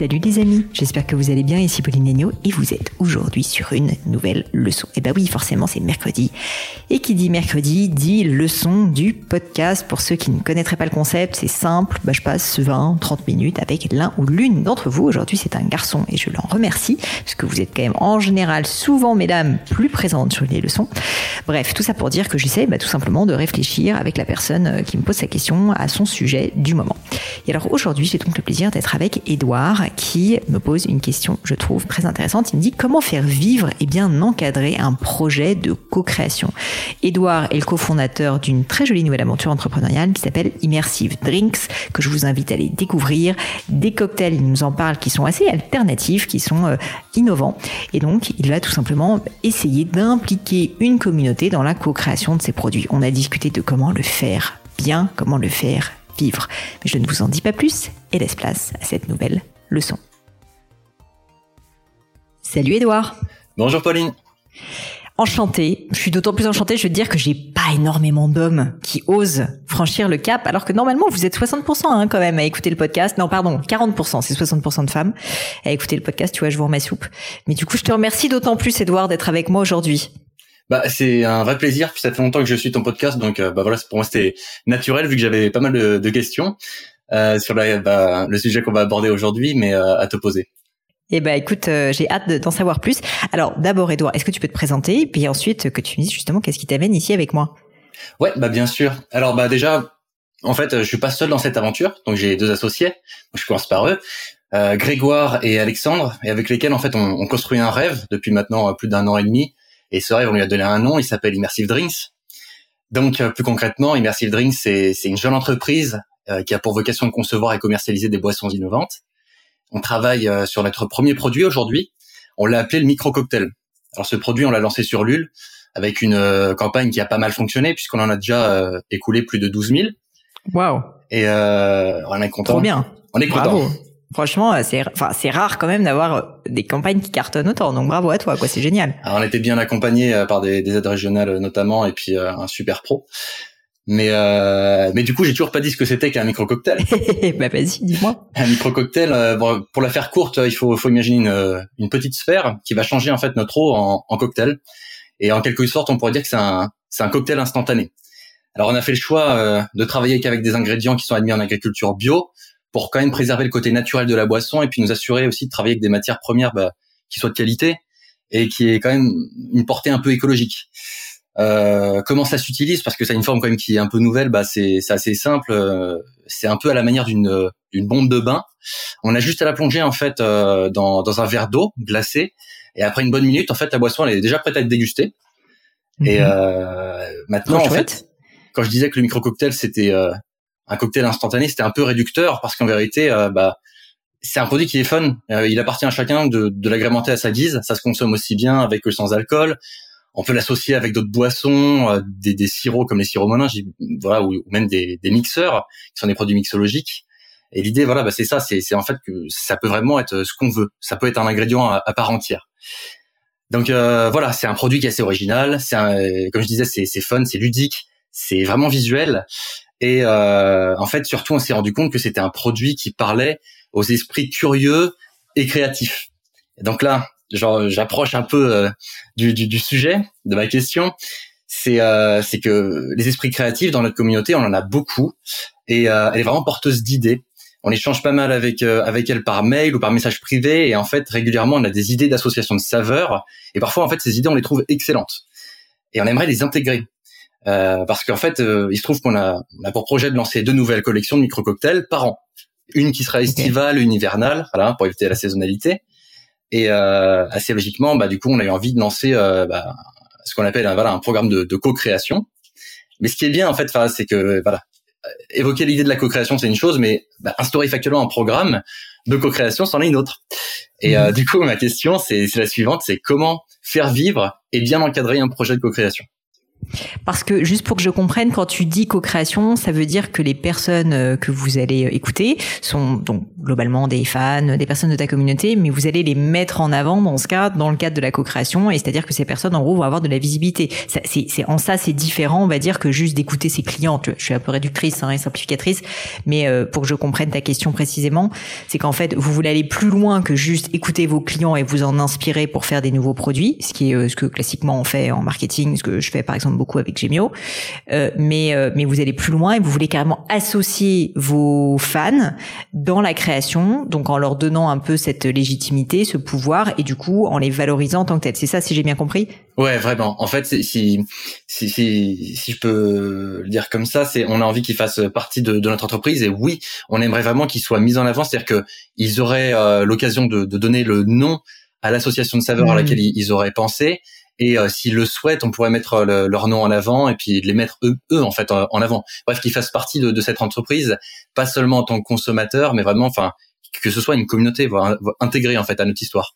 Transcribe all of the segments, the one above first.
Salut les amis, j'espère que vous allez bien, ici Pauline Legno et vous êtes aujourd'hui sur une nouvelle leçon. Et eh bah ben oui, forcément c'est mercredi. Et qui dit mercredi dit leçon du podcast. Pour ceux qui ne connaîtraient pas le concept, c'est simple, bah je passe 20, 30 minutes avec l'un ou l'une d'entre vous. Aujourd'hui c'est un garçon et je l'en remercie, parce que vous êtes quand même en général souvent, mesdames, plus présentes sur les leçons. Bref, tout ça pour dire que j'essaie bah, tout simplement de réfléchir avec la personne euh, qui me pose sa question à son sujet du moment. Et alors aujourd'hui j'ai donc le plaisir d'être avec Edouard qui me pose une question, je trouve très intéressante. Il me dit comment faire vivre et bien encadrer un projet de co-création? Edouard est le cofondateur d'une très jolie nouvelle aventure entrepreneuriale qui s'appelle Immersive Drinks, que je vous invite à aller découvrir. Des cocktails, il nous en parle, qui sont assez alternatifs, qui sont euh, innovants. Et donc, il va tout simplement essayer d'impliquer une communauté dans la co-création de ses produits. On a discuté de comment le faire bien, comment le faire vivre. Mais je ne vous en dis pas plus et laisse place à cette nouvelle leçon. Salut Edouard. Bonjour Pauline. Enchantée. Je suis d'autant plus enchantée, je veux dire que j'ai pas énormément d'hommes qui osent franchir le cap, alors que normalement vous êtes 60% hein, quand même à écouter le podcast. Non, pardon, 40%, c'est 60% de femmes à écouter le podcast. Tu vois, je vous remets soupe. Mais du coup, je te remercie d'autant plus, Edouard, d'être avec moi aujourd'hui. Bah, c'est un vrai plaisir. Puis ça fait longtemps que je suis ton podcast, donc euh, bah voilà, pour moi c'était naturel vu que j'avais pas mal de, de questions. Euh, sur bah, le sujet qu'on va aborder aujourd'hui, mais euh, à te poser. Eh ben, écoute, euh, j'ai hâte d'en savoir plus. Alors, d'abord, Edouard, est-ce que tu peux te présenter, puis ensuite que tu me dises justement qu'est-ce qui t'amène ici avec moi? Ouais, bah bien sûr. Alors, bah déjà, en fait, je suis pas seul dans cette aventure, donc j'ai deux associés. Je commence par eux, euh, Grégoire et Alexandre, et avec lesquels en fait on, on construit un rêve depuis maintenant plus d'un an et demi. Et ce rêve, on lui a donné un nom, il s'appelle Immersive Drinks. Donc, plus concrètement, Immersive Drinks, c'est une jeune entreprise euh, qui a pour vocation de concevoir et commercialiser des boissons innovantes. On travaille euh, sur notre premier produit aujourd'hui. On l'a appelé le micro cocktail. Alors ce produit, on l'a lancé sur Lul avec une euh, campagne qui a pas mal fonctionné puisqu'on en a déjà écoulé plus de 12 000. Waouh Et on est content. Trop bien. On est content. Franchement, c'est enfin c'est rare quand même d'avoir des campagnes qui cartonnent autant. Donc bravo à toi, quoi, c'est génial. Alors, on était bien accompagné par des, des, aides régionales notamment et puis un super pro. Mais euh, mais du coup, j'ai toujours pas dit ce que c'était qu'un micro cocktail. bah vas-y, dis-moi. Un micro cocktail, euh, bon, pour la faire courte, il faut faut imaginer une, une petite sphère qui va changer en fait notre eau en, en cocktail. Et en quelque sorte, on pourrait dire que c'est un c'est un cocktail instantané. Alors on a fait le choix euh, de travailler qu'avec des ingrédients qui sont admis en agriculture bio pour quand même préserver le côté naturel de la boisson et puis nous assurer aussi de travailler avec des matières premières bah, qui soient de qualité et qui est quand même une portée un peu écologique. Euh, comment ça s'utilise? Parce que ça a une forme quand même qui est un peu nouvelle. Bah c'est assez simple. Euh, c'est un peu à la manière d'une d'une bombe de bain. On a juste à la plonger en fait euh, dans dans un verre d'eau glacé et après une bonne minute, en fait, la boisson elle est déjà prête à être dégustée. Et mhm. euh, maintenant, en fait, quand je disais que le micro cocktail c'était un cocktail instantané, c'était un peu réducteur parce qu'en vérité, bah c'est un produit qui est fun. il appartient à chacun de, de l'agrémenter à sa guise. Ça se consomme aussi bien avec ou sans alcool on peut l'associer avec d'autres boissons, euh, des, des, sirops comme les sirops monins, voilà, ou, même des, des, mixeurs qui sont des produits mixologiques. Et l'idée, voilà, bah, c'est ça, c'est en fait que ça peut vraiment être ce qu'on veut. Ça peut être un ingrédient à, part entière. Donc euh, voilà, c'est un produit qui est assez original. C'est comme je disais, c'est fun, c'est ludique, c'est vraiment visuel. Et euh, en fait, surtout, on s'est rendu compte que c'était un produit qui parlait aux esprits curieux et créatifs. Donc là, genre j'approche un peu euh, du, du, du, sujet de ma question, c'est euh, c'est que les esprits créatifs dans notre communauté, on en a beaucoup et euh, elle est vraiment porteuse d'idées. On échange pas mal avec euh, avec elle par mail ou par message privé et en fait régulièrement on a des idées d'association de saveurs et parfois en fait ces idées on les trouve excellentes et on aimerait les intégrer euh, parce qu'en fait il se trouve qu'on a, on a pour projet de lancer deux nouvelles collections de micro cocktails par an une qui sera estivale, une hivernale, voilà, pour éviter la saisonnalité. Et euh, assez logiquement, bah, du coup, on a eu envie de lancer euh, bah, ce qu'on appelle un, voilà, un programme de, de co-création. Mais ce qui est bien, en fait, c'est que voilà, évoquer l'idée de la co-création, c'est une chose, mais bah, instaurer factuellement un programme de co-création, c'en est une autre. Et euh, mhm. du coup, ma question, c'est la suivante, c'est comment faire vivre et bien encadrer un projet de co-création? Parce que juste pour que je comprenne, quand tu dis co-création, ça veut dire que les personnes euh, que vous allez euh, écouter sont donc globalement des fans, des personnes de ta communauté, mais vous allez les mettre en avant dans ce cas, dans le cadre de la co-création, et c'est-à-dire que ces personnes en gros vont avoir de la visibilité. C'est en ça c'est différent, on va dire, que juste d'écouter ses clients. Je suis un peu réductrice hein, et simplificatrice, mais euh, pour que je comprenne ta question précisément, c'est qu'en fait vous voulez aller plus loin que juste écouter vos clients et vous en inspirer pour faire des nouveaux produits, ce qui est ce que classiquement on fait en marketing, ce que je fais par exemple beaucoup avec Gemio, euh, mais euh, mais vous allez plus loin et vous voulez carrément associer vos fans dans la création, donc en leur donnant un peu cette légitimité, ce pouvoir et du coup en les valorisant en tant que tel. C'est ça, si j'ai bien compris? Ouais, vraiment. En fait, si si si si je peux le dire comme ça, c'est on a envie qu'ils fassent partie de, de, notre entreprise et oui, on aimerait vraiment qu'ils soient mis en avant, c'est-à-dire que ils auraient euh, l'occasion de, de, donner le nom à l'association de saveurs à mmh. laquelle ils, ils auraient pensé et euh, s'ils le souhaitent, on pourrait mettre euh, leur nom en avant et puis les mettre eux, eux en fait en avant. Bref, qu'ils fassent partie de, de, cette entreprise, pas seulement en tant que consommateur, mais vraiment, enfin, que ce soit une communauté, voire intégrée en fait à notre histoire.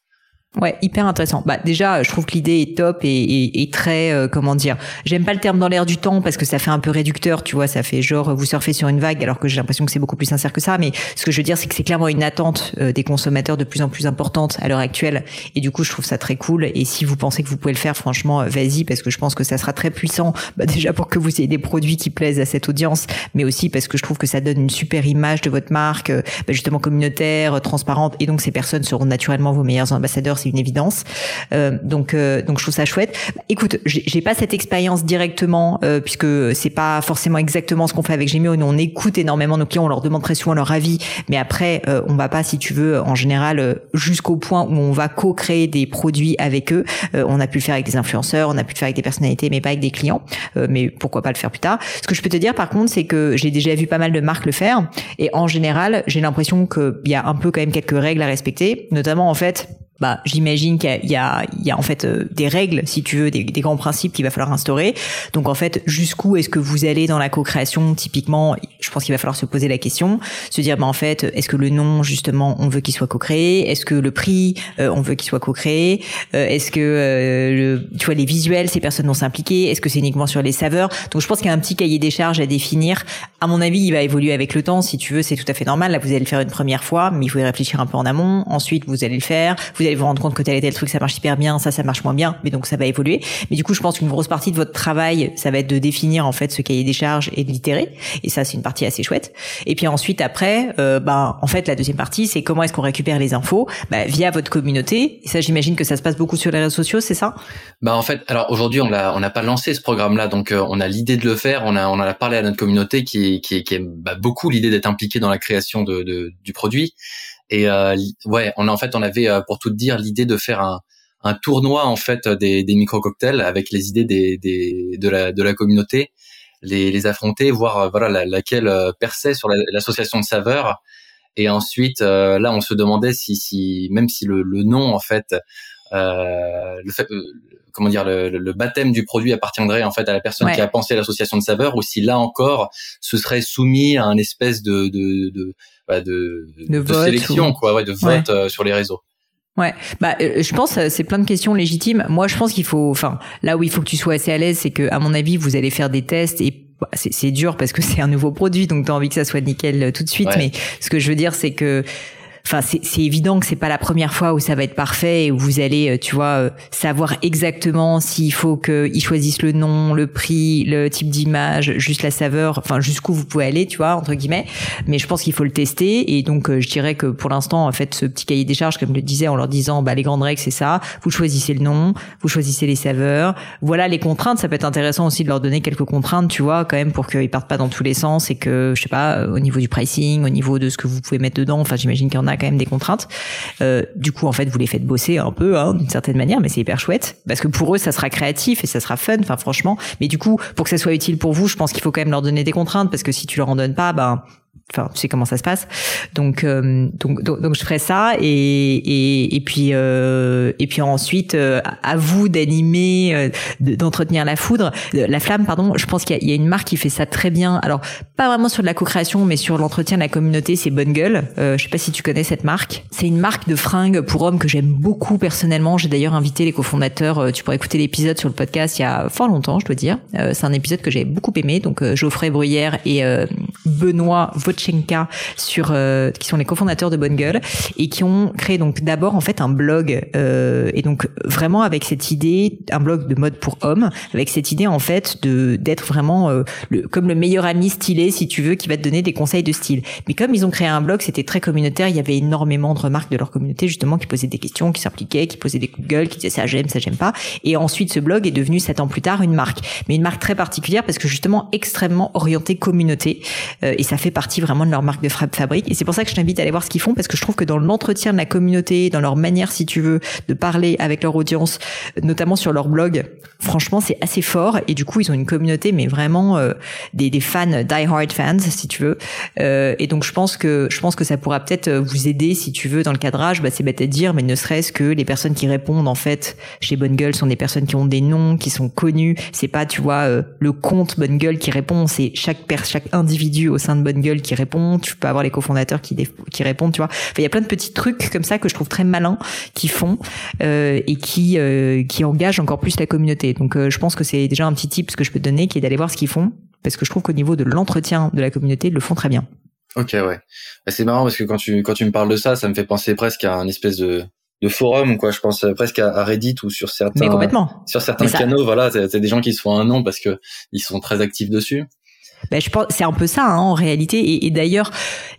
Ouais, hyper intéressant. Bah déjà, je trouve que l'idée est top et, et, et très euh, comment dire. J'aime pas le terme dans l'air du temps parce que ça fait un peu réducteur, tu vois. Ça fait genre vous surfez sur une vague, alors que j'ai l'impression que c'est beaucoup plus sincère que ça. Mais ce que je veux dire, c'est que c'est clairement une attente euh, des consommateurs de plus en plus importante à l'heure actuelle. Et du coup, je trouve ça très cool. Et si vous pensez que vous pouvez le faire, franchement, euh, vas-y parce que je pense que ça sera très puissant. Bah, déjà pour que vous ayez des produits qui plaisent à cette audience, mais aussi parce que je trouve que ça donne une super image de votre marque, bah, justement communautaire, transparente. Et donc ces personnes seront naturellement vos meilleurs ambassadeurs, c'est une évidence. Euh, donc euh, donc je trouve ça chouette. Écoute, j'ai pas cette expérience directement euh, puisque c'est pas forcément exactement ce qu'on fait avec Gemio. Nous on écoute énormément nos clients, on leur demande très souvent leur avis, mais après on va pas, si tu veux, en général jusqu'au point où on va co-créer des produits avec eux. on a pu le faire avec des influenceurs, on a pu le faire avec des personnalités, mais pas avec des clients. mais pourquoi pas le faire plus tard Ce que je peux te dire par contre, c'est que j'ai déjà vu pas mal de marques le faire et en général, j'ai l'impression qu'il y a un peu quand même quelques règles à respecter, notamment en fait bah, j'imagine qu'il y, y, y a, en fait euh, des règles, si tu veux, des, des grands principes qu'il va falloir instaurer. Donc en fait, jusqu'où est-ce que vous allez dans la co-création Typiquement, je pense qu'il va falloir se poser la question, se dire, bah en fait, est-ce que le nom justement, on veut qu'il soit co-créé? Est-ce que le prix, euh, on veut qu'il soit co-créé? Euh, Est-ce que le, tu vois les visuels, ces personnes vont s'impliquer? Est-ce que c'est uniquement sur les saveurs? Donc je pense qu'il y a un petit cahier des charges à définir. À mon avis, il va évoluer avec le temps. Si tu veux, c'est tout à fait normal. Là, vous allez le faire une première fois, mais il faut y réfléchir un peu en amont. Ensuite, vous allez le faire. Allez vous rendre compte que tel et tel truc ça marche hyper bien, ça ça marche moins bien, mais donc ça va évoluer. Mais du coup, je pense qu'une grosse partie de votre travail, ça va être de définir en fait ce cahier des charges et de l'itérer. Et ça, c'est une partie assez chouette. Et puis ensuite, après, euh, ben en fait, la deuxième partie, c'est comment est-ce qu'on récupère les infos bah, via votre communauté. Et ça, j'imagine que ça se passe beaucoup sur les réseaux sociaux, c'est ça? Bah en fait, alors aujourd'hui, on l'a, on n'a pas lancé ce programme-là, donc euh, on a l'idée de le faire. On a, on en a parlé à notre communauté qui, qui, qui aime bah, beaucoup l'idée d'être impliqué dans la création de, du produit. Et euh, ouais, on a en fait, on avait euh, pour tout dire l'idée de faire un, un tournoi en fait des, des micro cocktails avec les idées des, des de la de la communauté, les, les affronter, voir euh, voilà laquelle perçait sur l'association de saveurs. Et ensuite, là, on se demandait si, si même si le, le nom en fait, euh, le fait comment dire le, le, baptême du produit appartiendrait en fait à la personne qui a pensé l'association de saveurs ou si là encore ce serait soumis à un espèce de de, de bah, de, de, sélection, quoi, ouais, de vote euh, sur les réseaux. Ouais, bah euh, je pense euh, c'est plein de questions légitimes. Moi, je pense qu'il faut, enfin, là où il faut que tu sois assez à l'aise, c'est que à mon avis, vous allez faire des tests et bah, c'est dur parce que c'est un nouveau produit, donc tu as envie que ça soit nickel tout de suite. Mais ce que je veux dire, c'est que enfin c'est évident que c'est pas la première fois où ça va être parfait et où vous allez, euh, tu vois, euh, savoir exactement s'il faut qu'ils choisissent le nom, le prix, le type d'image, juste la saveur, enfin jusqu'où vous pouvez aller, tu vois, entre guillemets. Mais je pense qu'il faut le tester et donc je dirais que pour l'instant, en fait, ce petit cahier des charges, comme je le disais, en leur disant, bah les grandes règles c'est ça, vous choisissez le nom, vous choisissez les saveurs, voilà les contraintes. Ça peut être intéressant aussi de leur donner quelques contraintes, tu vois, quand même pour qu'ils partent pas dans tous les sens et que je sais pas, au niveau du pricing, au niveau de ce que vous pouvez mettre dedans, enfin j'imagine qu'il y en a quand même des contraintes. Euh, du coup, en fait, vous les faites bosser un peu, hein, d'une certaine manière, mais c'est hyper chouette parce que pour eux, ça sera créatif et ça sera fun. Enfin, franchement. Mais du coup, pour que ça soit utile pour vous, je pense qu'il faut quand même leur donner des contraintes parce que si tu leur en donnes pas, ben enfin tu sais comment ça se passe. Donc euh, donc, donc, je ferai ça et et, et puis euh, et puis ensuite euh, à vous d'animer euh, d'entretenir la foudre la flamme pardon. Je pense qu'il y, a une marque qui fait ça très bien. Alors pas vraiment sur de la co-création mais sur l'entretien de la communauté c'est Bonne Gueule. Je sais pas si tu connais cette marque. C'est une marque de fringues pour hommes que j'aime beaucoup personnellement. J'ai d'ailleurs invité les cofondateurs tu pourrais écouter l'épisode sur le podcast il y a fort longtemps je dois dire. C'est un épisode que j'ai beaucoup aimé. Donc Geoffrey Bruyère et Benoît Sur euh, qui sont les cofondateurs de Bonne Gueule et qui ont créé donc d'abord en fait un blog euh, et donc vraiment avec cette idée un blog de mode pour hommes avec cette idée en fait de d'être vraiment euh, le, comme le meilleur ami stylé si tu veux qui va te donner des conseils de style. Mais comme ils ont créé un blog, c'était très communautaire, il y avait énormément de remarques de leur communauté justement qui posaient des questions, qui s'impliquaient, qui posaient des Google, qui disaient ça j'aime, ça j'aime pas. Et ensuite ce blog est devenu sept ans plus tard une marque, mais une marque très particulière parce que justement extrêmement orientée communauté et ça fait partie vraiment de leur marque de fabrique. Et c'est pour ça que je t'invite à aller voir ce qu'ils font parce que je trouve que dans l'entretien de la communauté, dans leur manière, si tu veux, de parler avec leur audience, notamment sur leur blog, franchement, c'est assez fort. Et du coup, ils ont une communauté, mais vraiment euh, des, des, fans, die-hard fans, si tu veux. Euh, et donc, je pense que je pense que ça pourra peut-être vous aider, si tu veux, dans le cadrage. Bah, c'est bête à dire, mais ne serait-ce que les personnes qui répondent en fait chez Bonne Gueule sont des personnes qui ont des noms, qui sont connues. C'est pas, tu vois, euh, le compte Bonne Gueule qui répond, c'est chaque chaque individu au sein de Bonne Gueule qui répond. Tu peux avoir les cofondateurs qui qui répondent, tu vois. il y a plein de petits trucs comme ça que je trouve très malins qui font euh, et qui euh, qui engagent encore plus la communauté. Donc euh, je pense que c'est déjà un petit tip que je peux te donner qui est d'aller voir ce qu'ils font parce que je trouve qu'au niveau de l'entretien de la communauté, ils le font très bien. Ok, ouais. Bah, c'est marrant parce que quand tu quand tu me parles de ça, ça me fait penser presque à un espèce de de forum quoi je pense presque à, Reddit ou sur certains sur certains canaux voilà c'est des gens qui se font un nom parce que ils sont très actifs dessus ben, je pense c'est un peu ça hein, en réalité. Et, et d'ailleurs,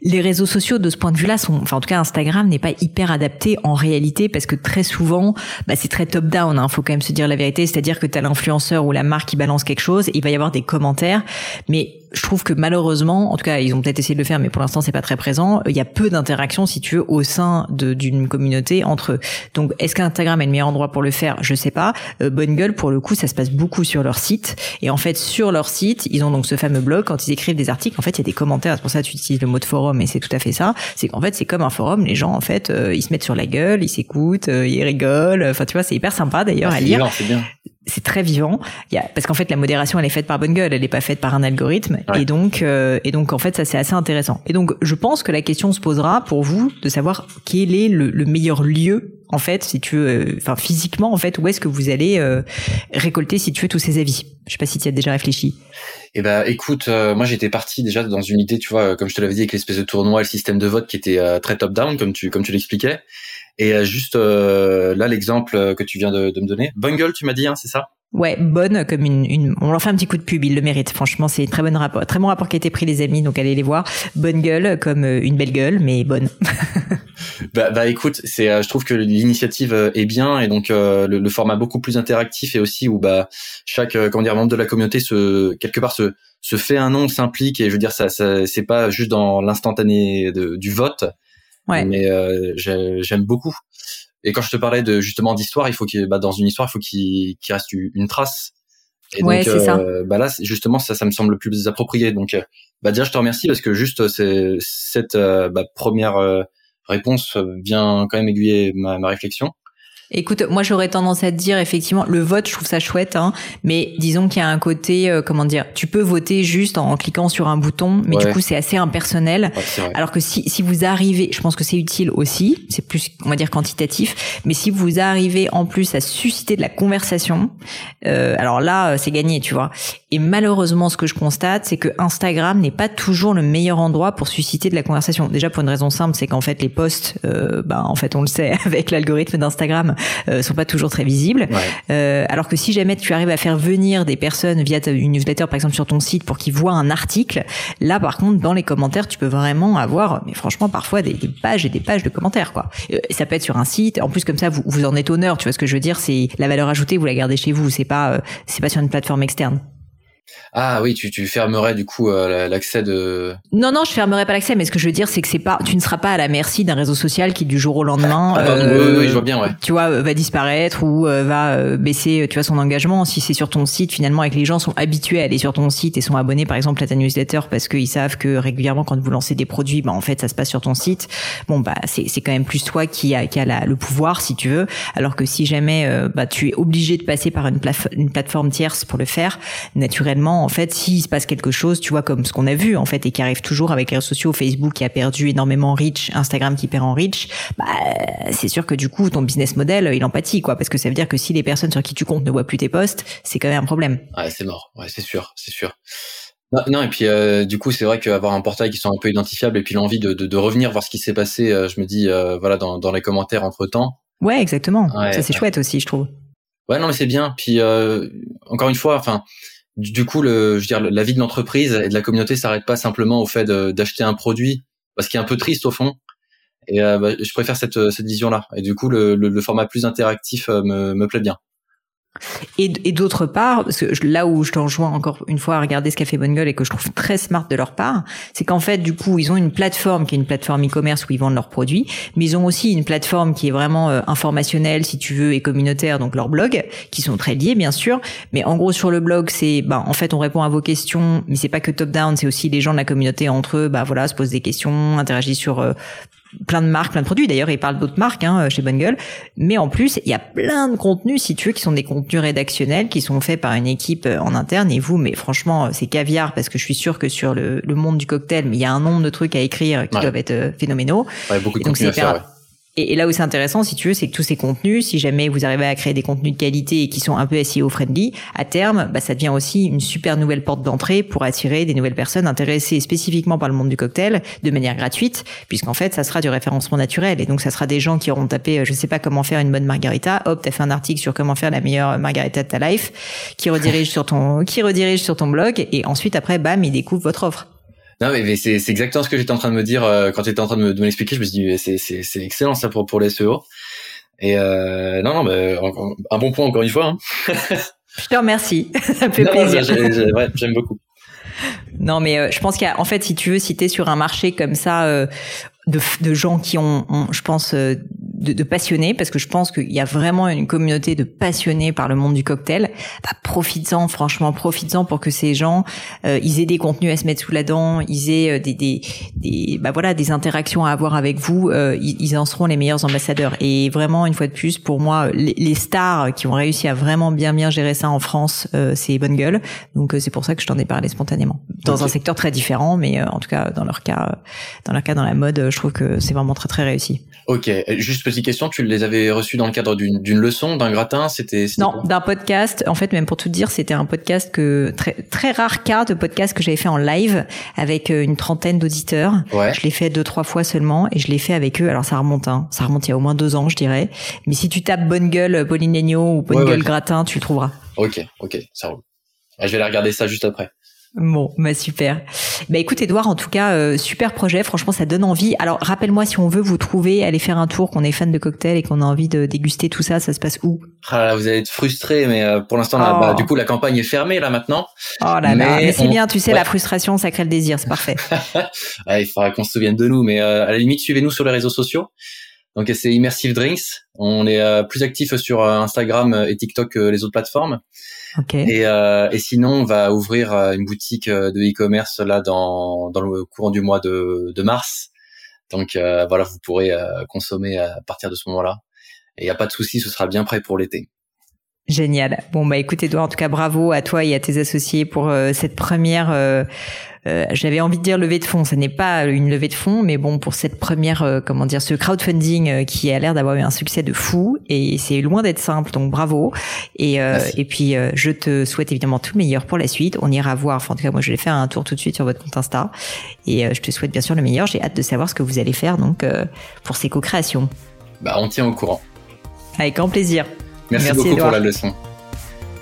les réseaux sociaux de ce point de vue-là sont, enfin en tout cas Instagram n'est pas hyper adapté en réalité parce que très souvent, bah, c'est très top down. Hein, faut quand même se dire la vérité, c'est-à-dire que tu as l'influenceur ou la marque qui balance quelque chose, il va y avoir des commentaires, mais je trouve que malheureusement, en tout cas, ils ont peut-être essayé de le faire, mais pour l'instant, c'est pas très présent. Il y a peu d'interactions, si tu veux, au sein d'une communauté entre eux. Donc, est-ce qu'Instagram est le meilleur endroit pour le faire? Je sais pas. Euh, Bonne gueule, pour le coup, ça se passe beaucoup sur leur site. Et en fait, sur leur site, ils ont donc ce fameux blog. Quand ils écrivent des articles, en fait, il y a des commentaires. C'est pour ça que tu utilises le mot de forum, et c'est tout à fait ça. C'est qu'en fait, c'est comme un forum. Les gens, en fait, euh, ils se mettent sur la gueule, ils s'écoutent, euh, ils rigolent. Enfin, tu vois, c'est hyper sympa d'ailleurs ah, à lire. C'est bien c'est très vivant. Il y a, parce qu'en fait, la modération, elle est faite par bonne gueule, elle n'est pas faite par un algorithme. Et donc, euh, et donc, en fait, ça c'est assez intéressant. Et donc, je pense que la question se posera pour vous de savoir quel est le, le meilleur lieu, en fait, si tu veux, euh, enfin physiquement, en fait, où est-ce que vous allez euh, récolter, si tu veux, tous ces avis. Je sais pas si tu as déjà réfléchi. Eh ben, écoute, moi j'étais parti déjà dans une idée, tu vois, comme je te l'avais dit, avec l'espèce de tournoi, le système de vote qui était très top-down, comme tu comme tu l'expliquais. Et juste là, l'exemple que tu viens de, de me donner, Bungle, tu m'as dit, hein, c'est ça? Ouais, bonne comme une, une, On leur fait un petit coup de pub, ils le méritent. Franchement, c'est très bon rapport, très bon rapport qui a été pris les amis, donc allez les voir. Bonne gueule comme euh, une belle gueule, mais bonne. bah, bah écoute, c'est, euh, je trouve que l'initiative euh, est bien et donc le, le, format beaucoup plus interactif et aussi où bah chaque comment dire membre de la communauté se quelque part se se fait un nom, s'implique et je veux dire ça, ça c'est pas juste dans l'instantané du vote. Ouais. Mais j'aime beaucoup. Et quand je te parlais de justement d'histoire, il faut qu'il bah, dans une histoire, il faut qu'il reste une trace. Et ouais, c'est ça. Euh, bah là, justement, ça, ça me semble le plus approprié. Donc, euh, bah déjà, je te remercie parce que juste c'est cette euh, bah, première réponse vient quand même aiguiller ma, ma réflexion. Écoute, moi j'aurais tendance à te dire effectivement le vote, je trouve ça chouette, hein, mais disons qu'il y a un côté, euh, comment dire, tu peux voter juste en cliquant sur un bouton, mais du coup c'est assez impersonnel. alors que si, si vous arrivez, je pense que c'est utile aussi, c'est plus on va dire quantitatif, mais si vous arrivez en plus à susciter de la conversation, euh, alors là euh, c'est gagné, tu vois. Et malheureusement, ce que je constate, c'est que Instagram n'est pas toujours le meilleur endroit pour susciter de la conversation. Déjà pour une raison simple, c'est qu'en fait les posts, euh, bah en fait on le sait avec l'algorithme d'Instagram euh, sont pas toujours très visibles. Euh, alors que si jamais tu arrives à faire venir des personnes via une newsletter, par exemple sur ton site, pour qu'ils voient un article, là par contre dans les commentaires, tu peux vraiment avoir, mais franchement parfois des, pages et des pages de commentaires quoi. Euh, ça peut être sur un site. En plus comme ça, vous, vous en êtes honneur. Tu vois ce que je veux dire? C'est la valeur ajoutée, vous la gardez chez vous. C'est pas, euh, c'est pas sur une plateforme externe. Ah oui, tu, tu fermerais du coup euh, l'accès de. Non non, je fermerais pas l'accès, mais ce que je veux dire, c'est que c'est pas, tu ne seras pas à la merci d'un réseau social qui du jour au lendemain, ah, euh, oui, je vois bien, ouais. Tu vois, va disparaître ou euh, va baisser, tu vois, son engagement. Si c'est sur ton site, finalement, avec les gens sont habitués à aller sur ton site et sont abonnés, par exemple, à ta newsletter parce qu'ils savent que régulièrement, quand vous lancez des produits, bah en fait, ça se passe sur ton site. Bon bah c'est c'est quand même plus toi qui a qui a la, le pouvoir, si tu veux. Alors que si jamais bah tu es obligé de passer par une, une plateforme tierce pour le faire, naturellement, en fait, si il se passe quelque chose, tu vois, comme ce qu'on a vu en fait et qui arrive toujours avec les réseaux sociaux, Facebook qui a perdu énormément en reach, Instagram qui perd en reach, bah c'est sûr que du coup ton business model il empathie quoi, parce que ça veut dire que si les personnes sur qui tu comptes ne voient plus tes posts, c'est quand même un problème. Ouais, c'est mort. Ouais, c'est sûr, c'est sûr. Non, et puis euh, du coup, c'est vrai qu'avoir un portail qui soit un peu identifiable et puis l'envie de, de, de, revenir voir ce qui s'est passé, euh, je me dis, euh, voilà, dans, dans les commentaires entre temps. Ouais, exactement. ça c'est chouette aussi, je trouve. Ouais, non, mais c'est bien. Puis encore une fois, enfin, du coup, le, je veux dire, la vie de l'entreprise et de la communauté s'arrête pas simplement au fait d'acheter un produit, parce qu'il est un peu triste au fond. Et euh, bah, je préfère cette, cette vision-là. Et du coup, le, format plus interactif euh, me plaît bien. Et, d'autre part, parce que là où je t'en rejoins encore une fois à regarder ce qu'a fait Bonne Gueule et que je trouve très smart de leur part, c'est qu'en fait, du coup, ils ont une plateforme qui est une plateforme e-commerce où ils vendent leurs produits, mais ils ont aussi une plateforme qui est vraiment euh, informationnelle, si tu veux, et communautaire, donc leur blog, qui sont très liés, bien sûr. Mais en gros, sur le blog, c'est, bah, en fait, on répond à vos questions, mais c'est pas que top-down, c'est aussi les gens de la communauté entre eux, bah voilà, se posent des questions, interagissent sur euh, plein de marques, plein de produits. D'ailleurs, ils parlent d'autres marques hein, chez Bonne Gueule. Mais en plus, il y a plein de contenus, si tu veux, qui sont des contenus rédactionnels, qui sont faits par une équipe euh, en interne. Et vous, mais franchement, c'est caviar parce que je suis sûr que sur le, monde du cocktail, mais il y a un nombre de trucs à écrire qui doivent être euh, phénoménaux. Ouais, beaucoup de contenus à faire. Et, là où c'est intéressant, si tu veux, c'est que tous ces contenus, si jamais vous arrivez à créer des contenus de qualité et qui sont un peu SEO friendly, à terme, bah, ça devient aussi une super nouvelle porte d'entrée pour attirer des nouvelles personnes intéressées spécifiquement par le monde du cocktail de manière gratuite, puisqu'en fait, ça sera du référencement naturel. Et donc, ça sera des gens qui auront tapé, euh, je sais pas comment faire une bonne margarita, hop, t'as fait un article sur comment faire la meilleure margarita de ta life, qui redirige sur ton, qui redirige sur ton blog, et ensuite, après, bam, ils découvrent votre offre. Non, mais, c'est, c'est exactement ce que j'étais en train de me dire euh, quand tu étais en train de me, de l'expliquer. Je me suis dit, c'est, excellent ça pour, pour les SEO. Et euh, non, non, mais un bon point encore une fois. Hein. je te remercie, ça me fait plaisir. j'aime beaucoup. Non, mais euh, je pense a, en fait, si tu veux, si t'es sur un marché comme ça, euh, de, de, gens qui ont, ont je pense, euh, de, de, passionnés, parce que je pense qu'il y a vraiment une communauté de passionnés par le monde du cocktail. Bah, profites-en, franchement, profites-en pour que ces gens, euh, ils aient des contenus à se mettre sous la dent, ils aient euh, des, des, des, bah voilà, des interactions à avoir avec vous. Euh, ils, ils, en seront les meilleurs ambassadeurs. Et vraiment, une fois de plus, pour moi, les, les stars qui ont réussi à vraiment bien bien gérer ça en France, c'est Bonne Gueule. Donc c'est pour ça que je t'en ai parlé spontanément. Dans un secteur très différent, mais en tout cas dans leur cas, dans leur cas dans la mode, je trouve que c'est vraiment très très réussi. Ok, juste petite question, tu les avais reçus dans le cadre d'une leçon, d'un gratin, c'était non, d'un podcast. En fait, même pour tout dire, c'était un podcast que très très rare cas de podcast que j'avais fait en live avec euh, une trentaine d'auditeurs. Ouais. Je l'ai fait deux trois fois seulement et je l'ai fait avec eux. Alors ça remonte, hein, ça remonte il y a au moins deux ans, je dirais. Mais si tu tapes bonne gueule Pauline Legno ou bonne gueule gratin, tu le trouveras. Ok, ok, ça roule. Je vais aller regarder ça juste après. Bon, bah super. Bah écoute Edouard, en tout cas, euh, super projet. Franchement, ça donne envie. Alors rappelle-moi si on veut vous trouver, aller faire un tour, qu'on est fan de cocktails et qu'on a envie de déguster tout ça, ça se passe où? Ah Vous allez être frustré, mais euh, pour l'instant, bah, oh. du coup, la campagne est fermée là maintenant. Oh là là, mais, c'est bien. Tu sais, la frustration, ça crée le désir, c'est parfait. il faudra qu'on se souvienne de nous, mais euh, à la limite, suivez-nous sur les réseaux sociaux. Donc c'est Immersive Drinks. On est plus actif sur Instagram et TikTok que les autres plateformes. Et, euh, et sinon, on va ouvrir euh, une boutique euh, de e-commerce là dans, dans le courant du mois de, de mars. Donc euh, voilà, vous pourrez consommer à partir de ce moment-là. et il n'y a pas de souci, ce sera bien prêt pour l'été. Génial. Bon bah écoute Edouard, en tout cas bravo à toi et à tes associés pour euh, cette première. Euh, euh, J'avais envie de dire levée de fonds. Ce n'est pas une levée de fonds, mais bon pour cette première, comment dire, ce crowdfunding qui a l'air d'avoir eu un succès de fou et c'est loin d'être simple. Donc bravo. Et et puis je te souhaite évidemment tout le meilleur pour la suite. On ira voir. Enfin, en tout cas moi je vais faire un tour tout de suite sur votre compte Insta et je te souhaite bien sûr le meilleur. J'ai hâte de savoir ce que vous allez faire donc pour ces co-créations. Bah on tient au courant. Avec grand plaisir. Merci, beaucoup pour la leçon.